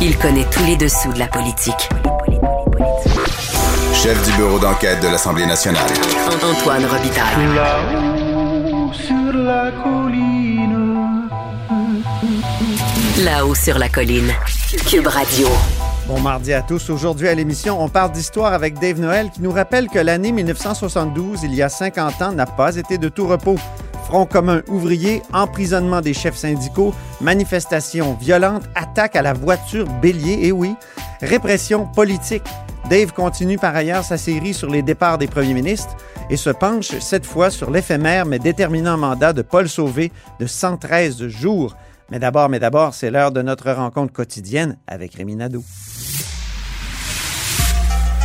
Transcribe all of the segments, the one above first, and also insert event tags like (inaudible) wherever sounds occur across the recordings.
Il connaît tous les dessous de la politique. Chef du bureau d'enquête de l'Assemblée nationale. Antoine Robitaille. Là-haut sur la colline. Là-haut sur la colline. Cube Radio. Bon mardi à tous. Aujourd'hui à l'émission, on parle d'histoire avec Dave Noël qui nous rappelle que l'année 1972, il y a 50 ans, n'a pas été de tout repos. Front commun ouvrier, emprisonnement des chefs syndicaux, manifestations violentes, à la voiture bélier, et oui, répression politique. Dave continue par ailleurs sa série sur les départs des premiers ministres et se penche cette fois sur l'éphémère mais déterminant mandat de Paul Sauvé de 113 jours. Mais d'abord, mais d'abord, c'est l'heure de notre rencontre quotidienne avec Rémi Nadeau.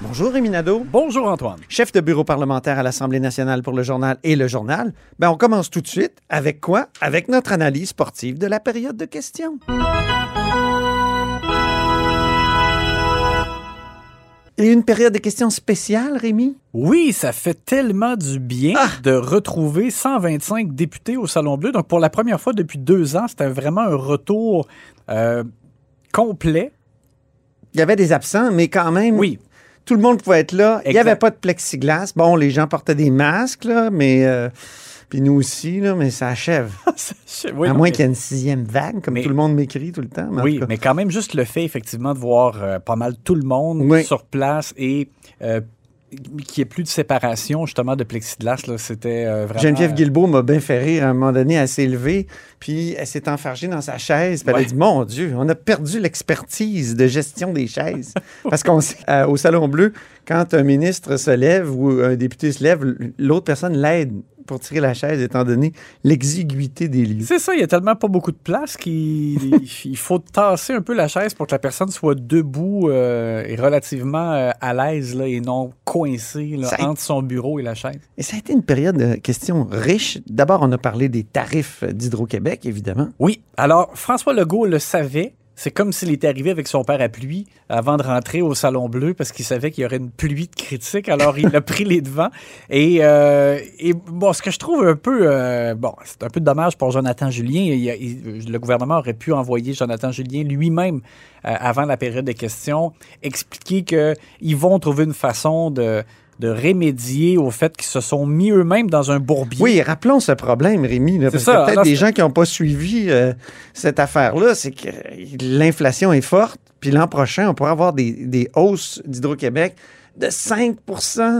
Bonjour Rémi Nadeau. Bonjour, Antoine. Chef de bureau parlementaire à l'Assemblée nationale pour le journal et le journal. Ben, on commence tout de suite avec quoi? Avec notre analyse sportive de la période de questions. Et une période de questions spéciale, Rémi? Oui, ça fait tellement du bien Ah! de retrouver 125 députés au Salon Bleu. Donc, pour la première fois depuis deux ans, c'était vraiment un retour euh, complet. Il y avait des absents, mais quand même, Oui, tout le monde pouvait être là. Il n'y avait pas de plexiglas. Bon, les gens portaient des masques, là, mais... euh, puis nous aussi, là, mais ça achève. (laughs) oui, à moins mais- qu'il y ait une sixième vague, comme mais- tout le monde m'écrit tout le temps. mais Oui, mais quand même, juste le fait, effectivement, de voir euh, pas mal tout le monde Oui. sur place et euh, qu'il n'y ait plus de séparation, justement, de plexiglas, là, c'était euh, vraiment... Geneviève euh, Guilbeault m'a bien fait rire. À un moment donné, elle s'est levée, puis elle s'est enfargée dans sa chaise. Puis elle a dit Mon Dieu, on a perdu l'expertise de gestion des chaises. (laughs) Parce qu'on sait, euh, au Salon Bleu, quand un ministre se lève ou un député se lève, l'autre personne l'aide pour tirer la chaise, étant donné l'exiguïté des lieux. C'est ça, il y a tellement pas beaucoup de place qu'il (laughs) il faut tasser un peu la chaise pour que la personne soit debout euh, et relativement euh, à l'aise là, et non coincée là, a- entre son bureau et la chaise. Et ça a été une période de questions riches. D'abord, on a parlé des tarifs d'Hydro-Québec, évidemment. Oui, alors François Legault le savait. C'est comme s'il était arrivé avec son parapluie avant de rentrer au Salon Bleu parce qu'il savait qu'il y aurait une pluie de critiques. Alors, il a pris les devants. Et, euh, et bon, ce que je trouve un peu... euh, bon, c'est un peu dommage pour Jonathan Julien. Le gouvernement aurait pu envoyer Jonathan Julien lui-même, euh, avant la période de questions, expliquer qu'ils vont trouver une façon de de remédier au fait qu'ils se sont mis eux-mêmes dans un bourbier. Oui, rappelons ce problème, Rémi. là, parce ça, que peut-être des gens qui n'ont pas suivi euh, cette affaire-là, c'est que l'inflation est forte. Puis l'an prochain, on pourra avoir des, des hausses d'Hydro-Québec de 5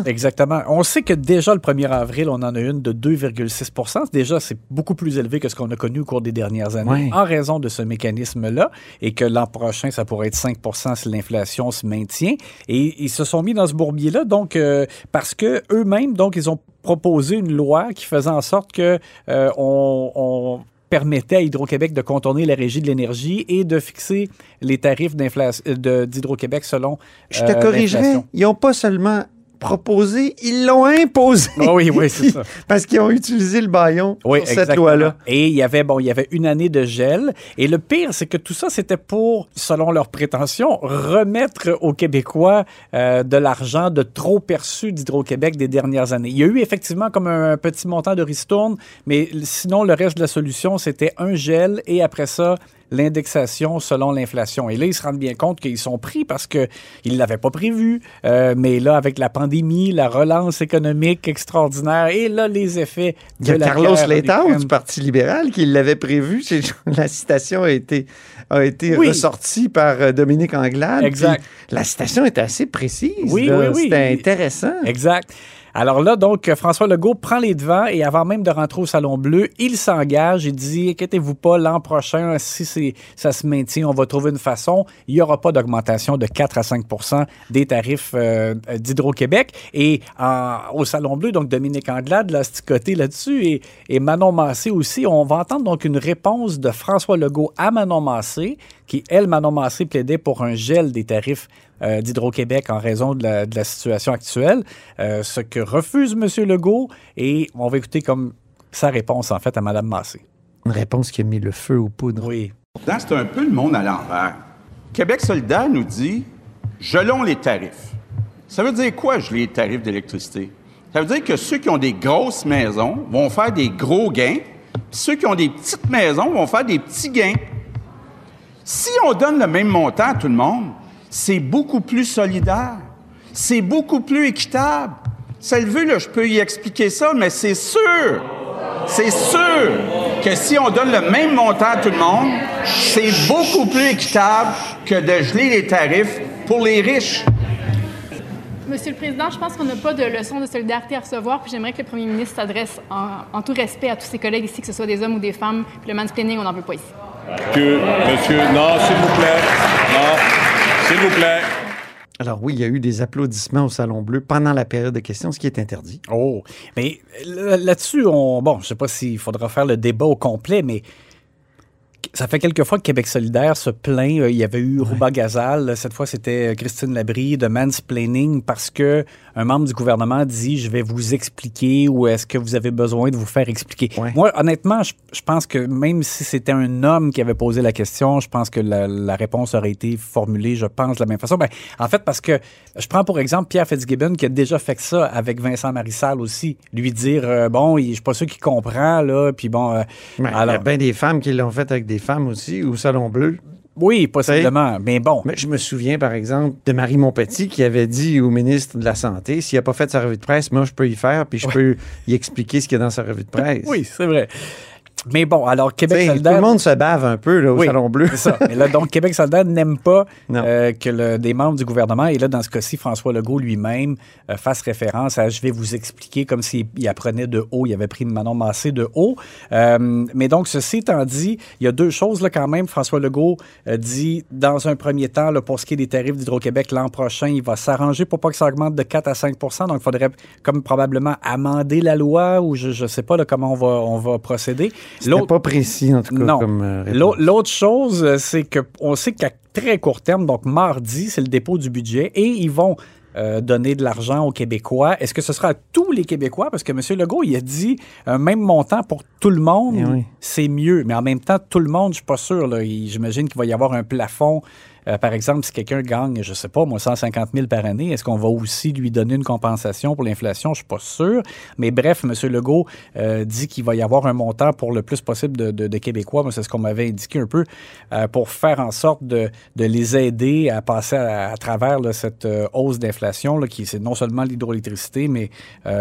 Exactement. On sait que déjà le 1er avril, on en a une de 2,6% Déjà, c'est beaucoup plus élevé que ce qu'on a connu au cours des dernières années Ouais. en raison de ce mécanisme-là et que l'an prochain, ça pourrait être 5% si l'inflation se maintient. Et ils se sont mis dans ce bourbier-là, donc, euh, parce que eux-mêmes, donc, ils ont proposé une loi qui faisait en sorte que euh, on- on permettait à Hydro-Québec de contourner la régie de l'énergie et de fixer les tarifs d'inflation- euh, d'Hydro-Québec selon Je te euh, corrigerai, ils n'ont pas seulement proposé, ils l'ont imposé. Ah oui, oui, c'est ça. (laughs) Parce qu'ils ont utilisé le baillon Oui, sur cette loi-là. Et il y avait bon, il y avait une année de gel. Et le pire, c'est que tout ça, c'était pour, selon leurs prétentions, remettre aux Québécois euh, de l'argent de trop perçu d'Hydro-Québec des dernières années. Il y a eu effectivement comme un, petit montant de ristourne, mais sinon le reste de la solution, c'était un gel et après ça l'indexation selon l'inflation. Et là, ils se rendent bien compte qu'ils sont pris parce qu'ils ne l'avaient pas prévu. Euh, mais là, avec la pandémie, la relance économique extraordinaire et là, les effets Il de y a la Carlos Letao du Parti libéral qui l'avait prévu. (laughs) La citation a été, a été Oui. ressortie par euh, Dominique Anglade. Exact. La citation était assez précise. Oui, là. oui, oui. C'était intéressant. Exact. Alors là, donc, François Legault prend les devants et avant même de rentrer au Salon Bleu, il s'engage. Il dit, inquiétez-vous pas, l'an prochain, si ça se maintient, on va trouver une façon. Il n'y aura pas d'augmentation de 4 à 5% des tarifs euh, d'Hydro-Québec. Et au Salon Bleu, donc, Dominique Anglade l'a sticoté là-dessus et, et Manon Massé aussi. On va entendre donc une réponse de François Legault à Manon Massé, qui, elle, Manon Massé, plaidait pour un gel des tarifs euh, d'Hydro-Québec en raison de la, de la situation actuelle, euh, ce que refuse M. Legault, et on va écouter comme sa réponse, en fait, à Mme Massé. Une réponse qui a mis le feu aux poudres. Oui. C'est un peu le monde à l'envers. Québec solidaire nous dit gelons les tarifs. Ça veut dire quoi, geler les tarifs d'électricité? Ça veut dire que ceux qui ont des grosses maisons vont faire des gros gains, puis ceux qui ont des petites maisons vont faire des petits gains. Si on donne le même montant à tout le monde, c'est beaucoup plus solidaire. C'est beaucoup plus équitable. Ça le veut, là, je peux y expliquer ça, mais c'est sûr, c'est sûr que si on donne le même montant à tout le monde, c'est beaucoup plus équitable que de geler les tarifs pour les riches. Monsieur le Président, je pense qu'on n'a pas de leçon de solidarité à recevoir, puis j'aimerais que le premier ministre s'adresse en, en tout respect à tous ses collègues ici, que ce soit des hommes ou des femmes, puis le mansplaining, on n'en veut pas ici. Que, monsieur, non, s'il vous plaît. S'il vous plaît. Alors oui, il y a eu des applaudissements au Salon Bleu pendant la période de questions, ce qui est interdit. Oh, mais là- là-dessus, on, bon, je sais pas s'il faudra faire le débat au complet, mais ça fait quelques fois que Québec solidaire se plaint. Euh, Il y avait eu Rouba Gazal, cette fois c'était euh, Christine Labrie de mansplaining parce que un membre du gouvernement dit je vais vous expliquer ou est-ce que vous avez besoin de vous faire expliquer. Ouais. Moi, honnêtement, je, je pense que même si c'était un homme qui avait posé la question, je pense que la, la réponse aurait été formulée, je pense, de la même façon. Ben, en fait, parce que je prends pour exemple Pierre Fitzgibbon qui a déjà fait ça avec Vincent Marissal aussi. Lui dire, euh, bon, je suis pas sûr qu'il comprend, là, puis bon... euh, Il y a bien des femmes qui l'ont fait avec des femmes aussi, au Salon Bleu. Oui, possiblement, mais bon. Mais je me souviens, par exemple, de Marie Montpetit qui avait dit au ministre de la Santé s'il n'a pas fait sa revue de presse, moi, je peux y faire, puis je peux y expliquer ce qu'il y a dans sa revue de (laughs) presse. Oui, c'est vrai. Mais bon, alors Québec sais, Tout le monde se bave un peu là, au Oui, Salon Bleu. C'est ça. Mais là, donc, (laughs) Québec solidaire n'aime pas euh, que le- des membres du gouvernement, et là, dans ce cas-ci, François Legault lui-même, euh, fasse référence à je vais vous expliquer comme s'il il apprenait de haut, il avait pris Manon Massé de haut. Euh, mais donc, ceci étant dit, il y a deux choses là quand même. François Legault euh, dit, dans un premier temps, là, pour ce qui est des tarifs d'Hydro-Québec, l'an prochain, il va s'arranger pour pas que ça augmente de 4 à 5% Donc, il faudrait comme probablement amender la loi ou je ne sais pas là, comment on va, on va procéder. C'était pas précis, en tout cas, non. comme euh, L'autre chose, euh, c'est qu'on sait qu'à très court terme, donc mardi, c'est le dépôt du budget et ils vont euh, donner de l'argent aux Québécois. Est-ce que ce sera à tous les Québécois? Parce que M. Legault, il a dit un même montant pour tout le monde, Eh oui. c'est mieux. Mais en même temps, tout le monde, je suis pas sûr. J'imagine qu'il va y avoir un plafond. Euh, par exemple, si quelqu'un gagne, je sais pas, moi, 150 000 par année, est-ce qu'on va aussi lui donner une compensation pour l'inflation? Je suis pas sûr. Mais bref, M. Legault euh, dit qu'il va y avoir un montant pour le plus possible de, Québécois. Moi, c'est ce qu'on m'avait indiqué un peu euh, pour faire en sorte de, les aider à passer à, travers cette hausse d'inflation, qui c'est non seulement l'hydroélectricité, mais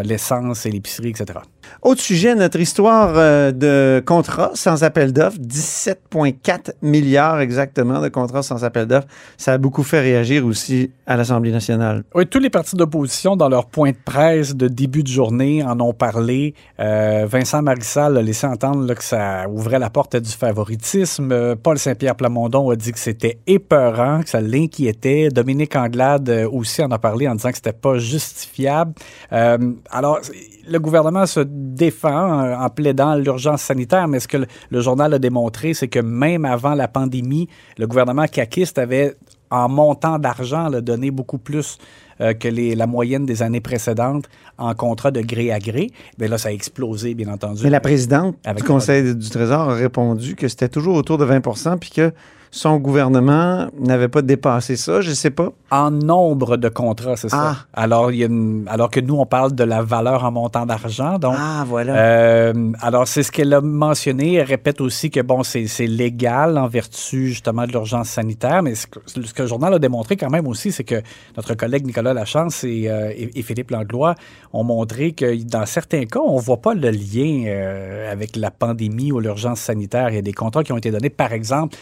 l'essence et l'épicerie, etc. Autre sujet, notre histoire euh, de contrats sans appel d'offres, 17,4 milliards exactement de contrats sans appel d'offres. Ça a beaucoup fait réagir aussi à l'Assemblée nationale. Oui, tous les partis d'opposition, dans leur point de presse de début de journée, en ont parlé. Euh, Vincent Marissal a laissé entendre là, que ça ouvrait la porte à du favoritisme. Euh, Paul Saint-Pierre Plamondon a dit que c'était épeurant, que ça l'inquiétait. Dominique Anglade aussi en a parlé en disant que c'était pas justifiable. Alors, le gouvernement se défend euh, en plaidant l'urgence sanitaire, mais ce que le, le journal a démontré, c'est que même avant la pandémie, le gouvernement caquiste avait, en montant d'argent, donné beaucoup plus euh, que les, la moyenne des années précédentes en contrat de gré à gré. Mais là, ça a explosé, bien entendu. Mais la présidente Avec du Conseil du Trésor a répondu que c'était toujours autour de 20% puis que son gouvernement n'avait pas dépassé ça, je sais pas. En nombre de contrats, c'est ça. Ah. Alors, il y a une- alors que nous, on parle de la valeur en montant d'argent. Donc, Ah, voilà. Euh, alors, c'est ce qu'elle a mentionné. Elle répète aussi que, bon, c'est c'est légal en vertu, justement, de l'urgence sanitaire. Mais ce que, ce que le journal a démontré quand même aussi, c'est que notre collègue Nicolas Lachance et, euh, et- et Philippe Langlois ont montré que dans certains cas, on ne voit pas le lien euh, avec la pandémie ou l'urgence sanitaire. Il y a des contrats qui ont été donnés, par exemple,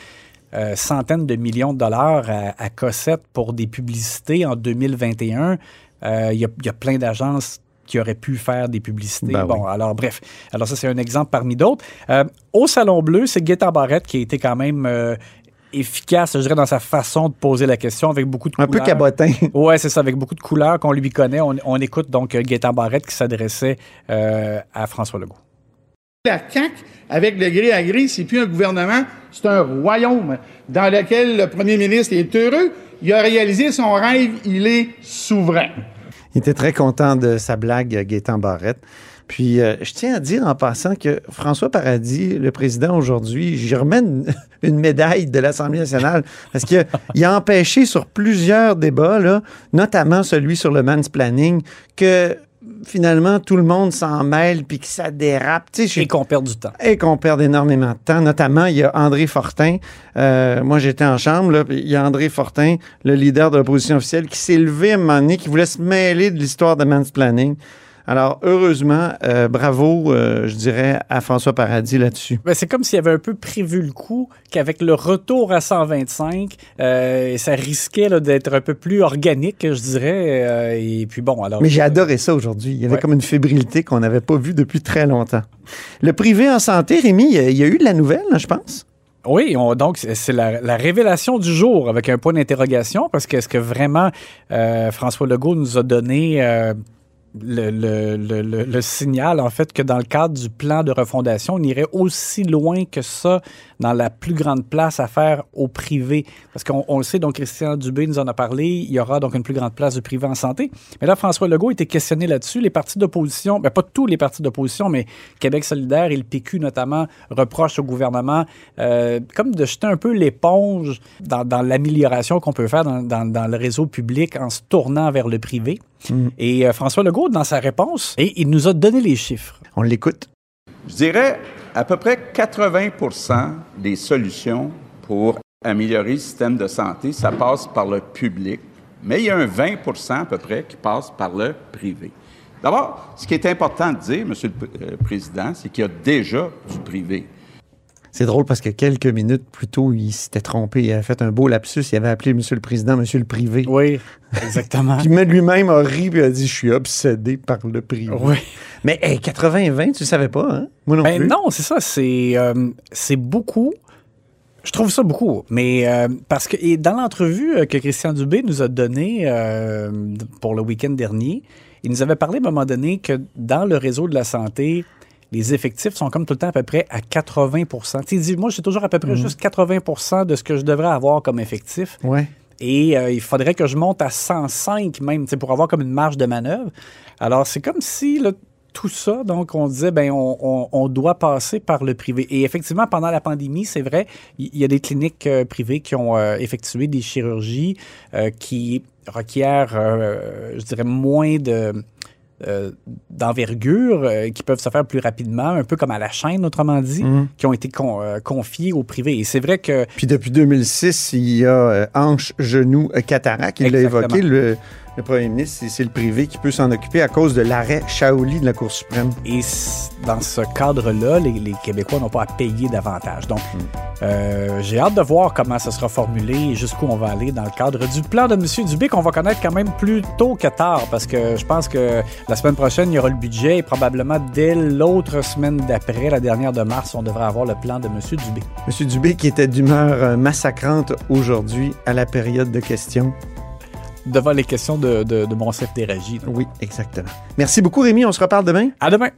euh, centaines de millions de dollars à, à Cossette pour des publicités en 2021. Euh, Il y, a, il y a plein d'agences qui auraient pu faire des publicités. Ben bon, alors bref. Alors ça, c'est un exemple parmi d'autres. Euh, au Salon Bleu, c'est Guetta Barrette qui a été quand même efficace, je dirais, dans sa façon de poser la question avec beaucoup de Un peu cabotin. (laughs) Ouais, c'est ça, avec beaucoup de couleurs qu'on lui connaît. On, on écoute donc Gaétan Barrette qui s'adressait euh, à François Legault. La CAQ, avec le gré à gré, c'est plus un gouvernement, c'est un royaume dans lequel le premier ministre est heureux Il a réalisé son rêve, il est souverain. Il était très content de sa blague, Gaétan Barrette. Puis, euh, je tiens à dire en passant que François Paradis, le président aujourd'hui, j'y remets une, (laughs) médaille de l'Assemblée nationale parce qu'il a empêché sur plusieurs débats, là, notamment celui sur le mansplaining, que finalement tout le monde s'en mêle puis que ça dérape. Tu sais, Et qu'on perd du temps. et qu'on perd énormément de temps. Notamment, il y a André Fortin. Euh, moi, j'étais en chambre. Là, il y a André Fortin, le leader de l'opposition officielle, qui s'est levé à un moment donné, qui voulait se mêler de l'histoire de mansplaining. Alors, heureusement, euh, bravo, euh, je dirais, à François Paradis là-dessus. Ben, c'est comme s'il avait un peu prévu le coup, qu'avec le retour à 125, euh, ça risquait d'être un peu plus organique, je dirais. et puis bon, alors. Mais j'ai adoré ça aujourd'hui. Il y avait Ouais. comme une fébrilité qu'on n'avait pas vue depuis très longtemps. Le privé en santé, Rémi, il y a- eu de la nouvelle, je pense? Oui, on- donc c'est c'est la, la révélation du jour avec un point d'interrogation parce que est-ce que vraiment euh, François Legault nous a donné euh, le, signal en fait que dans le cadre du plan de refondation, on irait aussi loin que ça dans la plus grande place à faire au privé parce qu'on on le sait donc Christian Dubé nous en a parlé, il y aura donc une plus grande place du privé en santé. Mais là François Legault était questionné là-dessus, les partis d'opposition, ben pas tous les partis d'opposition mais Québec solidaire et le PQ notamment reprochent au gouvernement euh, comme de jeter un peu l'éponge dans, l'amélioration qu'on peut faire dans le réseau public en se tournant vers le privé. Et euh, François Legault, dans sa réponse, et il nous a donné les chiffres. On l'écoute. Je dirais à peu près 80 des solutions pour améliorer le système de santé, ça passe par le public, mais il y a un 20 à peu près qui passe par le privé. D'abord, ce qui est important de dire, Monsieur le euh, Président, c'est qu'il y a déjà du privé. C'est drôle parce que quelques minutes plus tôt, il s'était trompé. Il avait fait un beau lapsus. Il avait appelé Monsieur le Président Monsieur le Privé. Oui, (laughs) exactement. Puis même lui-même a ri et a dit Je suis obsédé par le privé. Oui. Mais hey, 80-20, tu le savais pas, hein? Moi non Ben plus. non, c'est ça, c'est euh, c'est beaucoup. Je trouve ça beaucoup, mais euh, parce que et dans l'entrevue euh, que Christian Dubé nous a donnée euh, pour le week-end dernier, il nous avait parlé à un moment donné que dans le réseau de la santé, les effectifs sont comme tout le temps à peu près à 80 Tu dit, moi, j'ai toujours à peu près juste 80% de ce que je devrais avoir comme effectif. Ouais. Et euh, il faudrait que je monte à 105 même, pour avoir comme une marge de manœuvre. Alors, c'est comme si là, tout ça, donc on disait, ben, on, on- on doit passer par le privé. Et effectivement, pendant la pandémie, c'est vrai, il y, a des cliniques euh, privées qui ont euh, effectué des chirurgies qui requièrent, je dirais, moins de euh, d'envergure, euh, qui peuvent se faire plus rapidement, un peu comme à la chaîne, autrement dit, Mhm. qui ont été con- euh, confiés au privé. Et c'est vrai que Puis depuis 2006, il y a hanche, genou, cataracte. Il l'a évoqué, le, le premier ministre, c'est- le privé qui peut s'en occuper à cause de l'arrêt Shaoli de la Cour suprême. Et dans ce cadre-là, les, les Québécois n'ont pas à payer davantage. Donc, euh, j'ai hâte de voir comment ça sera formulé et jusqu'où on va aller dans le cadre du plan de M. Dubé qu'on va connaître quand même plus tôt que tard parce que je pense que la semaine prochaine, il y aura le budget et probablement dès l'autre semaine d'après, la dernière de mars, on devrait avoir le plan de M. Dubé. Monsieur Dubé qui était d'humeur euh, massacrante aujourd'hui à la période de questions. Devant les questions de, de, de mon chef des régies. Oui, exactement. Merci beaucoup, Rémi. On se reparle demain. À demain!